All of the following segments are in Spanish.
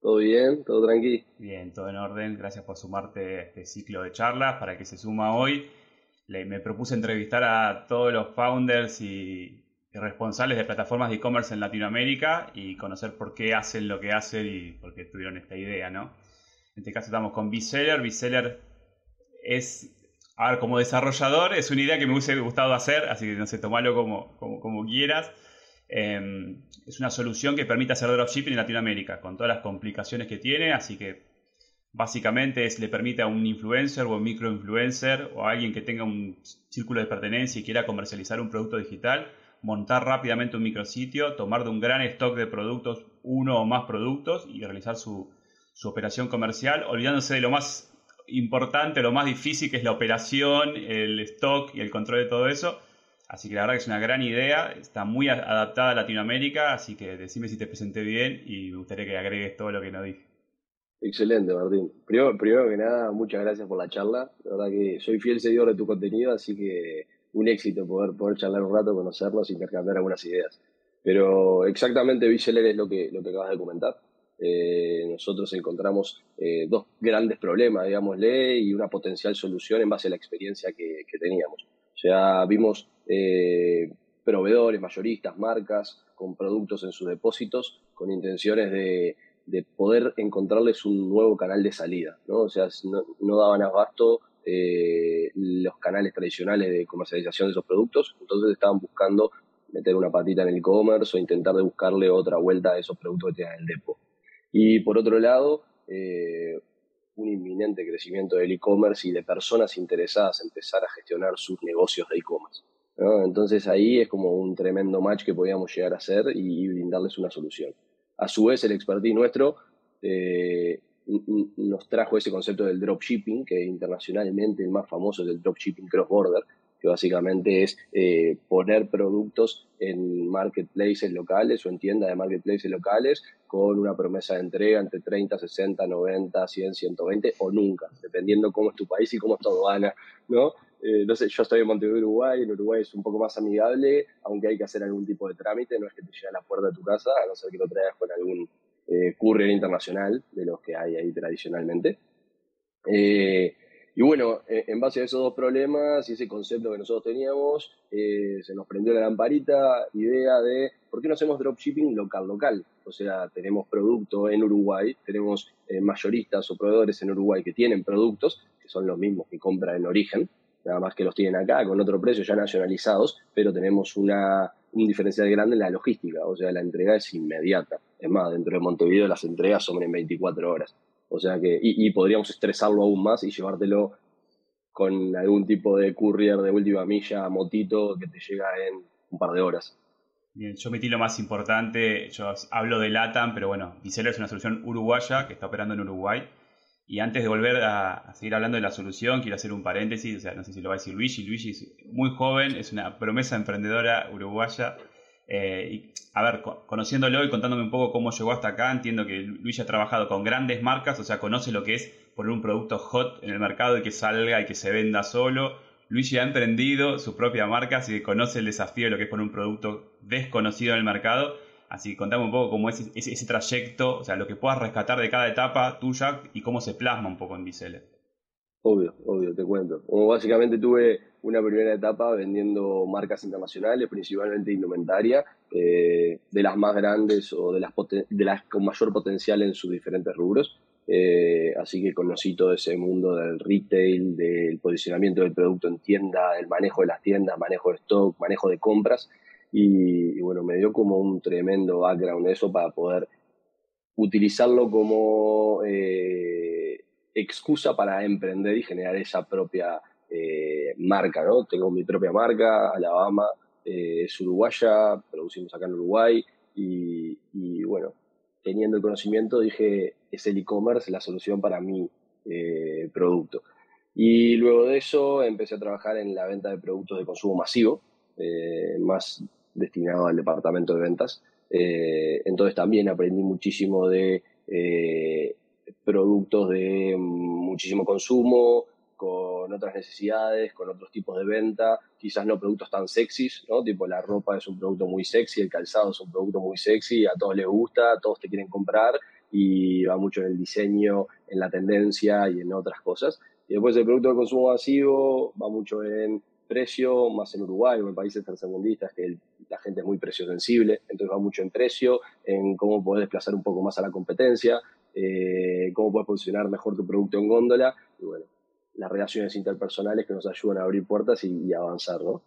¿Todo bien? ¿Todo tranqui? Bien, todo en orden. Gracias por sumarte a este ciclo de charlas para que se suma hoy. me propuse entrevistar a todos los founders y, responsables de plataformas de e-commerce en Latinoamérica y conocer por qué hacen lo que hacen y por qué tuvieron esta idea, ¿no? En este caso estamos con Biseller. Biseller es, a ver, como desarrollador, es una idea que me hubiese gustado hacer, así que no sé, tomalo como, como, como quieras. Em, es una solución que permite hacer dropshipping en Latinoamérica, con todas las complicaciones que tiene, así que básicamente le permite a un influencer o un microinfluencer o a alguien que tenga un círculo de pertenencia y quiera comercializar un producto digital, montar rápidamente un micrositio, tomar de un gran stock de productos uno o más productos y realizar su, su operación comercial, olvidándose de lo más importante, lo más difícil que es la operación, el stock y el control de todo eso Así que la verdad que es una gran idea, está muy adaptada a Latinoamérica, así que decime si te presenté bien y me gustaría que agregues todo lo que no dije. Excelente, Martín. Primero, que nada, muchas gracias por la charla. La verdad que soy fiel seguidor de tu contenido, así que un éxito poder, poder charlar un rato, conocernos, intercambiar algunas ideas. Pero exactamente, Viceler es lo que, lo que acabas de comentar. Eh, nosotros encontramos eh, dos grandes problemas, digámosle, y una potencial solución en base a la experiencia que teníamos. O sea, vimos eh, proveedores, mayoristas, marcas con productos en sus depósitos con intenciones de, poder encontrarles un nuevo canal de salida. ¿no? O sea, no, daban abasto eh, los canales tradicionales de comercialización de esos productos, entonces estaban buscando meter una patita en el e-commerce o intentar de buscarle otra vuelta a esos productos que tenían en el depo. Y por otro lado, eh, un inminente crecimiento del e-commerce y de personas interesadas en empezar a gestionar sus negocios de e-commerce. Entonces ahí es como un tremendo match que podíamos llegar a hacer y, brindarles una solución. A su vez, el expertise nuestro eh, nos trajo ese concepto del dropshipping, que internacionalmente el más famoso es el dropshipping cross-border, que básicamente es eh, poner productos en marketplaces locales o en tiendas de marketplaces locales con una promesa de entrega entre 30, 60, 90, 100, 120 o nunca, dependiendo cómo es tu país y cómo es tu aduana, ¿no? Eh, no sé, yo estoy en Montevideo, Uruguay, en Uruguay es un poco más amigable, aunque hay que hacer algún tipo de trámite, no es que te llegue a la puerta de tu casa, a no ser que lo traigas con algún eh, courier internacional de los que hay ahí tradicionalmente. Eh, y bueno, eh, en base a esos dos problemas y ese concepto que nosotros teníamos, se nos prendió la lamparita, idea de por qué no hacemos dropshipping local, local. O sea, tenemos producto en Uruguay, tenemos mayoristas o proveedores en Uruguay que tienen productos, que son los mismos que compran en origen, nada más que los tienen acá con otro precio ya nacionalizados, pero tenemos una, un diferencial grande en la logística, o sea, la entrega es inmediata. Es más, dentro de Montevideo las entregas son en 24 horas. O sea que, y, podríamos estresarlo aún más y llevártelo con algún tipo de courier de última milla, motito, que te llega en un par de horas. Bien, yo metí lo más importante, yo hablo de LATAM, pero bueno, Dicelo es una solución uruguaya que está operando en Uruguay y antes de volver a, seguir hablando de la solución, quiero hacer un paréntesis, o sea, no sé si lo va a decir Luigi. Luigi es muy joven, es una promesa emprendedora uruguaya. Eh, a ver, conociéndolo y contándome un poco cómo llegó hasta acá, entiendo que Luigi ha trabajado con grandes marcas, o sea, conoce lo que es poner un producto hot en el mercado y que salga y que se venda solo. Luigi ha emprendido su propia marca, así que conoce el desafío de lo que es poner un producto desconocido en el mercado Así que contame un poco cómo es ese, trayecto, o sea, lo que puedas rescatar de cada etapa tuya y cómo se plasma un poco en Bicele. Obvio, obvio, te cuento. Como básicamente tuve una primera etapa vendiendo marcas internacionales, principalmente indumentaria, eh, de las más grandes o de las, con mayor potencial en sus diferentes rubros. Eh, así que conocí todo ese mundo del retail, del posicionamiento del producto en tienda, el manejo de las tiendas, manejo de stock, manejo de compras. Y, bueno, me dio como un tremendo background eso para poder utilizarlo como eh, excusa para emprender y generar esa propia eh, marca, ¿no? Tengo mi propia marca, Alabama, eh, es uruguaya, producimos acá en Uruguay y, bueno, teniendo el conocimiento dije, es el e-commerce la solución para mi eh, producto. Y luego de eso empecé a trabajar en la venta de productos de consumo masivo, eh, más destinado al departamento de ventas. Entonces también aprendí muchísimo de productos de muchísimo consumo, con otras necesidades, con otros tipos de venta, quizás no productos tan sexys, ¿no? Tipo la ropa es un producto muy sexy, el calzado es un producto muy sexy, a todos les gusta, a todos te quieren comprar y va mucho en el diseño, en la tendencia y en otras cosas. Y después el producto de consumo masivo va mucho en precio, más en Uruguay o en países tercermundistas, que la gente es muy precio sensible, entonces va mucho en precio, en cómo poder desplazar un poco más a la competencia, eh, cómo puedes posicionar mejor tu producto en góndola, y bueno, las relaciones interpersonales que nos ayudan a abrir puertas y, avanzar, ¿no?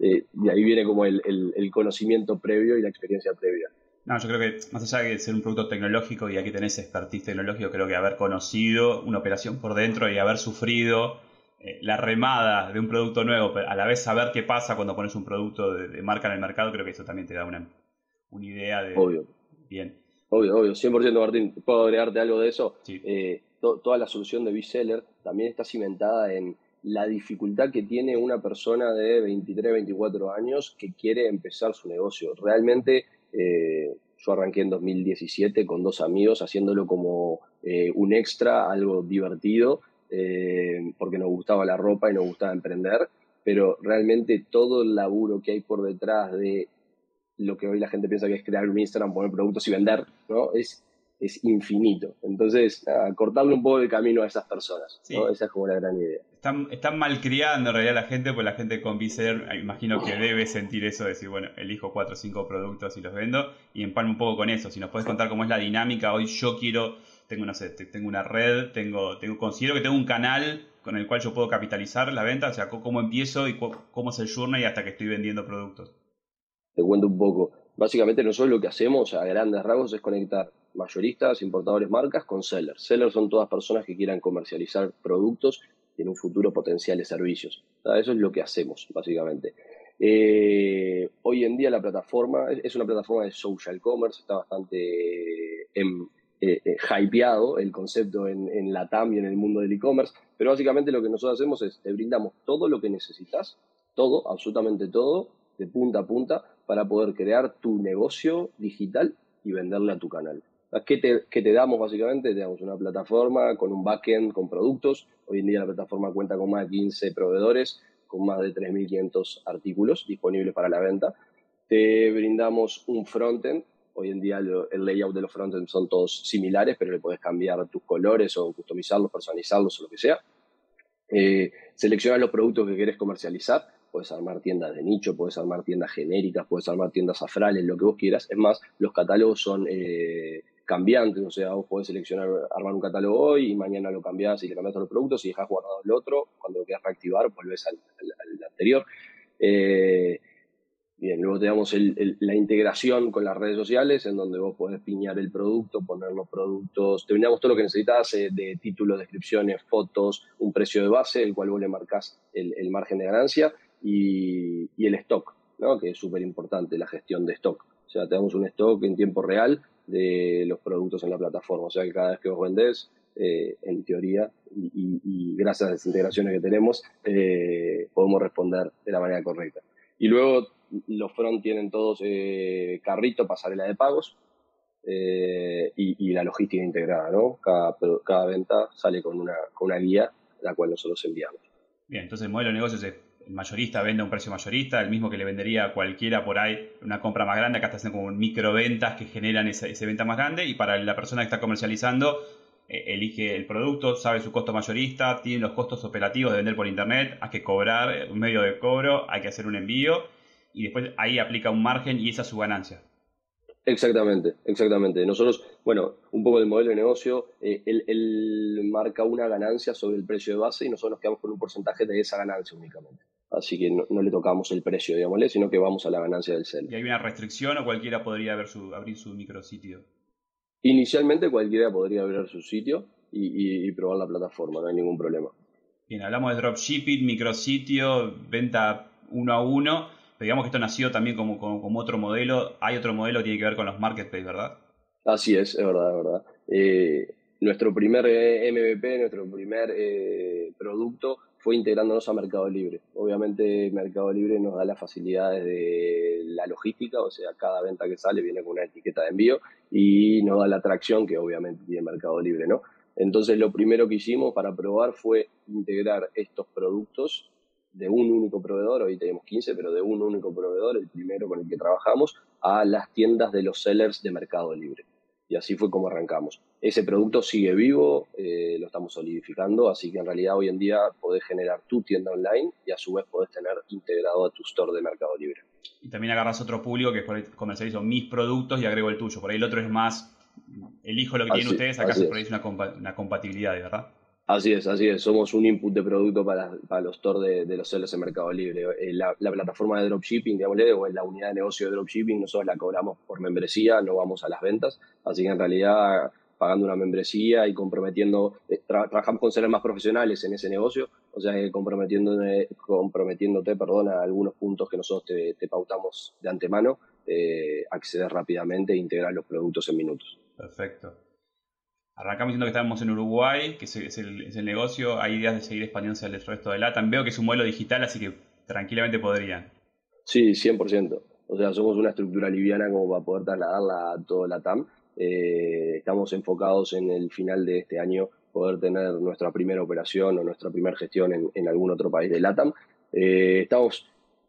Eh, y ahí viene como el, conocimiento previo y la experiencia previa. No, yo creo que más allá de ser un producto tecnológico y aquí tenés expertise tecnológico, creo que haber conocido una operación por dentro y haber sufrido eh, la remada de un producto nuevo, pero a la vez saber qué pasa cuando pones un producto de, marca en el mercado, creo que eso también te da una, una idea de... Obvio. Bien. Obvio, obvio, 100% Martín. ¿Puedo agregarte algo de eso? Sí. Eh, toda la solución de B-Seller también está cimentada en la dificultad que tiene una persona de 23, 24 años que quiere empezar su negocio. Realmente eh, yo arranqué en 2017 con dos amigos haciéndolo como eh, un extra, algo divertido, eh, porque nos gustaba la ropa y nos gustaba emprender, pero realmente todo el laburo que hay por detrás de lo que hoy la gente piensa que es crear un Instagram, poner productos y vender, ¿no? Es es infinito. Entonces, cortarle un poco el camino a esas personas. Esa es como la gran idea. Están, están malcriando en realidad la gente, pues la gente con Viser, imagino que debe sentir eso, de decir, bueno, elijo cuatro o cinco productos y los vendo, y empalmo un poco con eso. Si nos puedes contar cómo es la dinámica, hoy yo quiero, tengo, no sé, tengo una red, tengo, tengo, considero que tengo un canal con el cual yo puedo capitalizar la venta, o sea, cómo empiezo y cómo es el journey hasta que estoy vendiendo productos. Te cuento un poco. Básicamente nosotros lo que hacemos a grandes rasgos es conectar mayoristas, importadores, marcas con sellers. Sellers son todas personas que quieran comercializar productos y en un futuro potenciales servicios. Eso es lo que hacemos, básicamente. Eh, hoy en día la plataforma es una plataforma de social commerce, está bastante em, eh, eh, hypeado el concepto en, en la TAM y en el mundo del e-commerce, pero básicamente lo que nosotros hacemos es te brindamos todo lo que necesitas, todo, absolutamente todo, de punta a punta, para poder crear tu negocio digital y venderle a tu canal. ¿Qué te, damos básicamente? Te damos una plataforma con un backend, con productos. Hoy en día la plataforma cuenta con más de 15 proveedores, con más de 3.500 artículos disponibles para la venta. Te brindamos un frontend. Hoy en día el layout de los frontends son todos similares, pero le puedes cambiar tus colores o customizarlos, personalizarlos o lo que sea. Eh, los productos que quieres comercializar puedes armar tiendas de nicho, puedes armar tiendas genéricas, puedes armar tiendas afrales, lo que vos quieras. Es más, los catálogos son eh, cambiantes, o sea, vos podés seleccionar, armar un catálogo hoy y mañana lo cambiás y le cambias todos los productos y dejas guardado el otro, cuando lo quieras reactivar, volvés al, anterior. Eh, bien, luego te damos la integración con las redes sociales, en donde vos podés piñar el producto, poner los productos, te brindamos todo lo que necesitas eh, de títulos, descripciones, fotos, un precio de base, el cual vos le marcás el, margen de ganancia y, y el stock, ¿no? que es súper importante, la gestión de stock. O sea, te damos un stock en tiempo real de los productos en la plataforma. O sea que cada vez que vos vendés, eh, en teoría, y, gracias a las integraciones que tenemos, eh, podemos responder de la manera correcta. Y luego los front tienen todos eh, carrito, pasarela de pagos y, la logística integrada, ¿no? Cada, cada venta sale con una, con una guía, la cual nosotros enviamos. Bien, entonces el modelo de negocio es el mayorista vende a un precio mayorista, el mismo que le vendería a cualquiera por ahí una compra más grande, acá está haciendo como microventas que generan esa, venta más grande y para la persona que está comercializando eh, elige el producto, sabe su costo mayorista, tiene los costos operativos de vender por internet, hay que cobrar un medio de cobro, hay que hacer un envío y después ahí aplica un margen y esa es su ganancia. Exactamente, exactamente. Nosotros, bueno, un poco del modelo de negocio, eh, él, marca una ganancia sobre el precio de base y nosotros nos quedamos con un porcentaje de esa ganancia únicamente. Así que no, le tocamos el precio, digámosle, sino que vamos a la ganancia del seller. ¿Y hay una restricción o cualquiera podría abrir su, abrir su micrositio? Inicialmente cualquiera podría abrir su sitio y, probar la plataforma, no hay ningún problema. Bien, hablamos de dropshipping, micrositio, venta uno a uno digamos que esto nació también como, como, otro modelo. Hay otro modelo que tiene que ver con los marketplaces, ¿verdad? Así es, es verdad, es verdad. Eh, nuestro primer eh, MVP, nuestro primer eh, producto fue integrándonos a Mercado Libre. Obviamente Mercado Libre nos da las facilidades de la logística, o sea, cada venta que sale viene con una etiqueta de envío y nos da la atracción que obviamente tiene Mercado Libre, ¿no? Entonces lo primero que hicimos para probar fue integrar estos productos de un único proveedor, hoy tenemos 15, pero de un único proveedor, el primero con el que trabajamos, a las tiendas de los sellers de Mercado Libre. Y así fue como arrancamos. Ese producto sigue vivo, eh, lo estamos solidificando, así que en realidad hoy en día podés generar tu tienda online y a su vez podés tener integrado a tu store de Mercado Libre. Y también agarras otro público que comercializo mis productos y agrego el tuyo. Por ahí el otro es más, elijo lo que tienen ustedes, acá se es una, una compatibilidad, ¿verdad? Así es, así es. Somos un input de producto para, para los stores de, los sellers en Mercado Libre. Eh, la, plataforma de dropshipping, digámosle, o la unidad de negocio de dropshipping, nosotros la cobramos por membresía, no vamos a las ventas. Así que en realidad, pagando una membresía y comprometiendo, eh, trabajamos con sellers más profesionales en ese negocio, o sea, comprometiéndote, comprometiéndote perdón, a algunos puntos que nosotros te, pautamos de antemano, eh, acceder rápidamente e integrar los productos en minutos. Perfecto. Arrancamos diciendo que estábamos en Uruguay, que es, el, negocio, hay ideas de seguir expandiéndose al resto de LATAM. Veo que es un modelo digital, así que tranquilamente podrían. Sí, 100%. O sea, somos una estructura liviana como para poder trasladarla a todo LATAM. Eh, estamos enfocados en el final de este año poder tener nuestra primera operación o nuestra primera gestión en, algún otro país de LATAM. Eh, estamos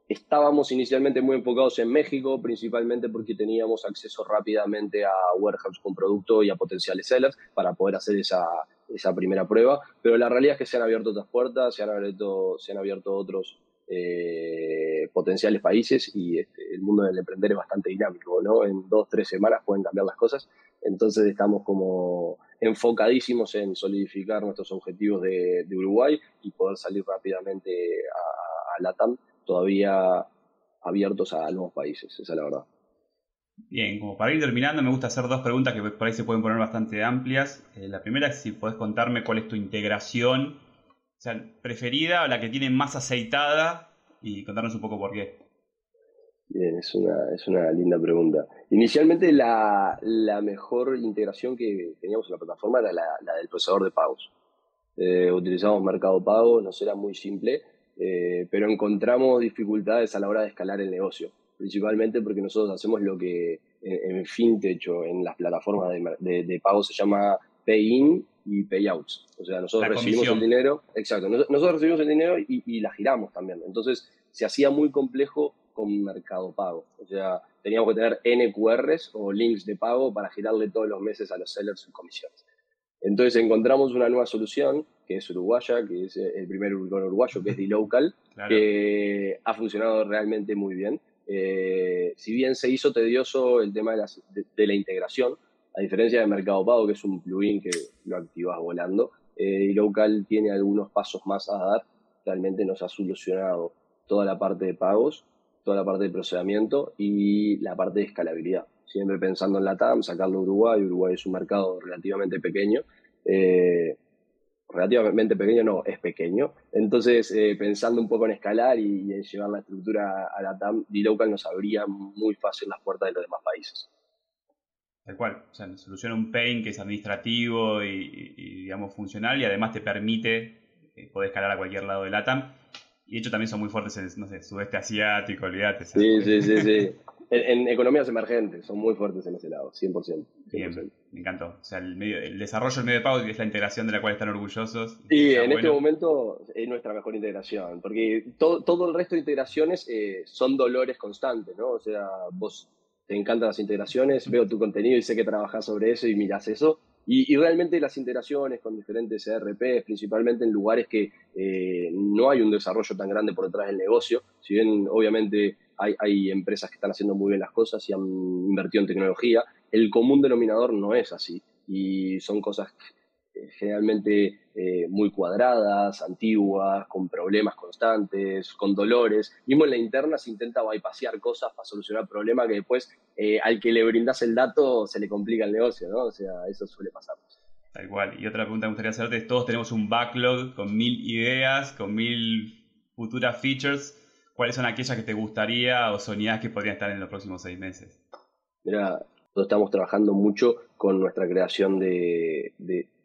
Estábamos inicialmente muy enfocados en México, principalmente porque teníamos acceso rápidamente a warehouse con producto y a potenciales sellers para poder hacer esa, esa primera prueba. Pero la realidad es que se han abierto otras puertas, se han abierto, se han abierto otros eh, potenciales países y este, el mundo del emprender es bastante dinámico, ¿no? En dos, tres semanas pueden cambiar las cosas. Entonces estamos como enfocadísimos en solidificar nuestros objetivos de, Uruguay y poder salir rápidamente a LATAM todavía abiertos a nuevos países, esa es la verdad. Bien, como para ir terminando, me gusta hacer dos preguntas que por ahí se pueden poner bastante amplias. Eh, la primera es si puedes contarme cuál es tu integración o sea, preferida o la que tiene más aceitada y contarnos un poco por qué. Bien, es una, es una linda pregunta. Inicialmente la, mejor integración que teníamos en la plataforma era la, del procesador de pagos. Eh, utilizamos Mercado Pago, nos era muy simple eh, pero encontramos dificultades a la hora de escalar el negocio, principalmente porque nosotros hacemos lo que en, fintech o en las plataformas de, pago se llama pay-in y payouts. O sea, nosotros recibimos el dinero, exacto, nosotros recibimos el dinero y, la giramos también. Entonces, se hacía muy complejo con Mercado Pago. O sea, teníamos que tener NQRs o links de pago para girarle todos los meses a los sellers sus comisiones. Entonces encontramos una nueva solución, que es uruguaya, que es el primer unicornio uruguayo, que es D-Local, que ha funcionado realmente muy bien. Eh, si bien se hizo tedioso el tema de, la integración, a diferencia de Mercado Pago, que es un plugin que lo activas volando, eh, D-Local tiene algunos pasos más a dar. Realmente nos ha solucionado toda la parte de pagos, toda la parte de procesamiento y la parte de escalabilidad siempre pensando en la TAM, sacarlo a Uruguay. Uruguay es un mercado relativamente pequeño. Eh, relativamente pequeño, no, es pequeño. Entonces, eh, pensando un poco en escalar y, en llevar la estructura a la TAM, D-Local nos abría muy fácil las puertas de los demás países. Tal cual, o sea, soluciona un pain que es administrativo y, digamos funcional y además te permite eh, poder escalar a cualquier lado de la TAM. Y de hecho también son muy fuertes en, no sé, sudeste asiático, olvídate. Sí, sí, sí, sí. En, economías emergentes, son muy fuertes en ese lado, 100%. Bien, me encantó. O sea, el, el desarrollo del medio de pago es la integración de la cual están orgullosos. Y en este momento es nuestra mejor integración, porque todo, todo el resto de integraciones eh, son dolores constantes, ¿no? O sea, vos te encantan las integraciones, veo tu contenido y sé que trabajas sobre eso y miras eso. Y, realmente las integraciones con diferentes ERP, principalmente en lugares que eh, no hay un desarrollo tan grande por detrás del negocio, si bien obviamente hay, empresas que están haciendo muy bien las cosas y han invertido en tecnología. El común denominador no es así y son cosas eh, generalmente eh, muy cuadradas, antiguas, con problemas constantes, con dolores. Mismo en la interna se intenta bypassear cosas para solucionar problemas que después eh, al que le brindas el dato se le complica el negocio, ¿no? O sea, eso suele pasar. Tal cual. Y otra pregunta que me gustaría hacerte es, todos tenemos un backlog con mil ideas, con mil futuras features ¿cuáles son aquellas que te gustaría o soñás que podrían estar en los próximos seis meses? Mira, estamos trabajando mucho con nuestra creación de,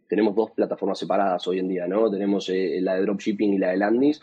tenemos dos plataformas separadas hoy en día, ¿no? Tenemos eh, la de dropshipping y la de landings.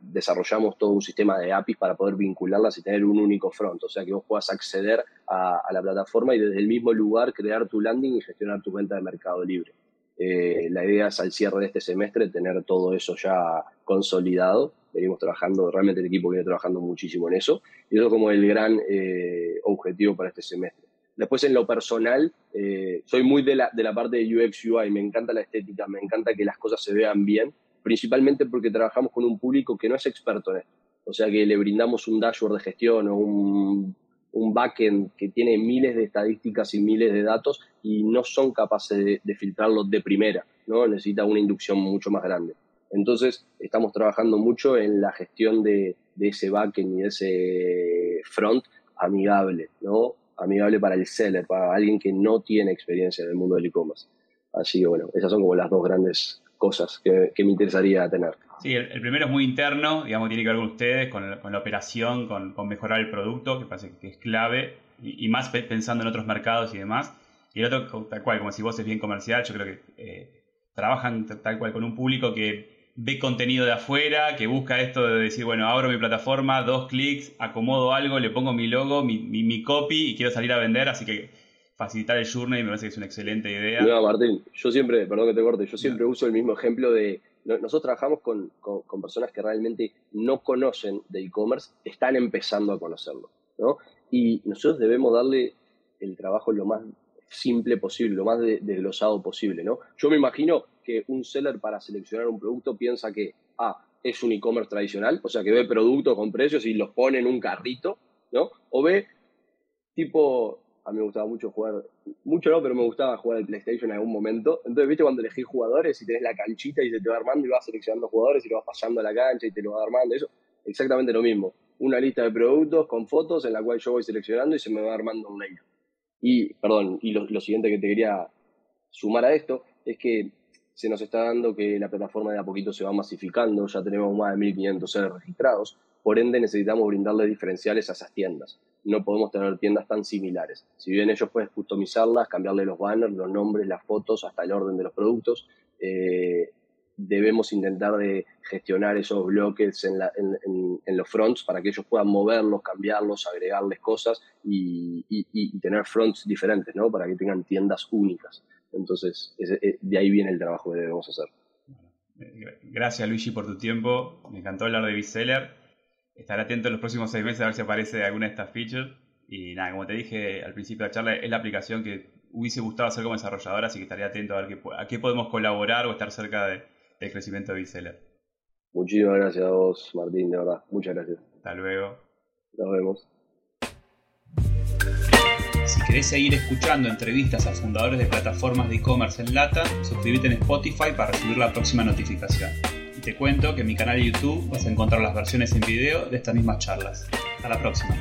desarrollamos todo un sistema de APIs para poder vincularlas y tener un único front, o sea que vos puedas acceder a, la plataforma y desde el mismo lugar crear tu landing y gestionar tu cuenta de Mercado Libre. Eh, la idea es al cierre de este semestre tener todo eso ya consolidado. Venimos trabajando, realmente el equipo viene trabajando muchísimo en eso y eso es como el gran eh, objetivo para este semestre. Después en lo personal, eh, soy muy de la, de la parte de UX UI, me encanta la estética, me encanta que las cosas se vean bien, principalmente porque trabajamos con un público que no es experto en esto. O sea que le brindamos un dashboard de gestión o un, un backend que tiene miles de estadísticas y miles de datos y no son capaces de, de filtrarlos de primera, ¿no? Necesita una inducción mucho más grande. Entonces, estamos trabajando mucho en la gestión de, de ese backend y de ese front amigable, ¿no? amigable para el seller, para alguien que no tiene experiencia en el mundo del e-commerce. Así que bueno, esas son como las dos grandes cosas que, me interesaría tener. Sí, el, primero es muy interno, digamos, tiene que ver con ustedes, con la, operación, con, mejorar el producto, que parece que es clave, y, más pensando en otros mercados y demás. Y el otro, tal cual, como si vos es bien comercial, yo creo que eh, trabajan tal cual con un público que ve contenido de afuera, que busca esto de decir, bueno, abro mi plataforma, dos clics, acomodo algo, le pongo mi logo, mi, mi, copy y quiero salir a vender, así que facilitar el journey me parece que es una excelente idea. No, Martín, yo siempre, perdón que te corte, yo siempre uso el mismo ejemplo de, nosotros trabajamos con, con, personas que realmente no conocen de e-commerce, están empezando a conocerlo, ¿no? Y nosotros debemos darle el trabajo lo más simple posible, lo más desglosado posible, ¿no? Yo me imagino que un seller para seleccionar un producto piensa que, ah, es un e-commerce tradicional, o sea, que ve productos con precios y los pone en un carrito, ¿no? O ve tipo, a mí me gustaba mucho jugar, mucho no, pero me gustaba jugar al PlayStation en algún momento. Entonces, ¿viste cuando elegís jugadores y tenés la canchita y se te va armando y vas seleccionando jugadores y lo vas pasando a la cancha y te lo va armando? Eso, exactamente lo mismo. Una lista de productos con fotos en la cual yo voy seleccionando y se me va armando un layout. Y, perdón, y lo, siguiente que te quería sumar a esto es que se nos está dando que la plataforma de a poquito se va masificando, ya tenemos más de 1.500 seres registrados, por ende necesitamos brindarle diferenciales a esas tiendas. No podemos tener tiendas tan similares. Si bien ellos pueden customizarlas, cambiarle los banners, los nombres, las fotos, hasta el orden de los productos, eh, debemos intentar de gestionar esos bloques en, los fronts para que ellos puedan moverlos, cambiarlos, agregarles cosas y, tener fronts diferentes, ¿no? Para que tengan tiendas únicas. Entonces, eh, de ahí viene el trabajo que debemos hacer. Gracias Luigi por tu tiempo. Me encantó hablar de Bestseller. Estaré atento en los próximos seis meses a ver si aparece alguna de estas features. Y nada, como te dije al principio de la charla, es la aplicación que hubiese gustado hacer como desarrollador, así que estaré atento a ver qué, a qué podemos colaborar o estar cerca de, el crecimiento de Biseller. Muchísimas gracias a vos, Martín, de verdad. Muchas gracias. Hasta luego. Nos vemos. Si querés seguir escuchando entrevistas a fundadores de plataformas de e-commerce en Lata, suscríbete en Spotify para recibir la próxima notificación. Te cuento que en mi canal de YouTube vas a encontrar las versiones en video de estas mismas charlas. Hasta la próxima.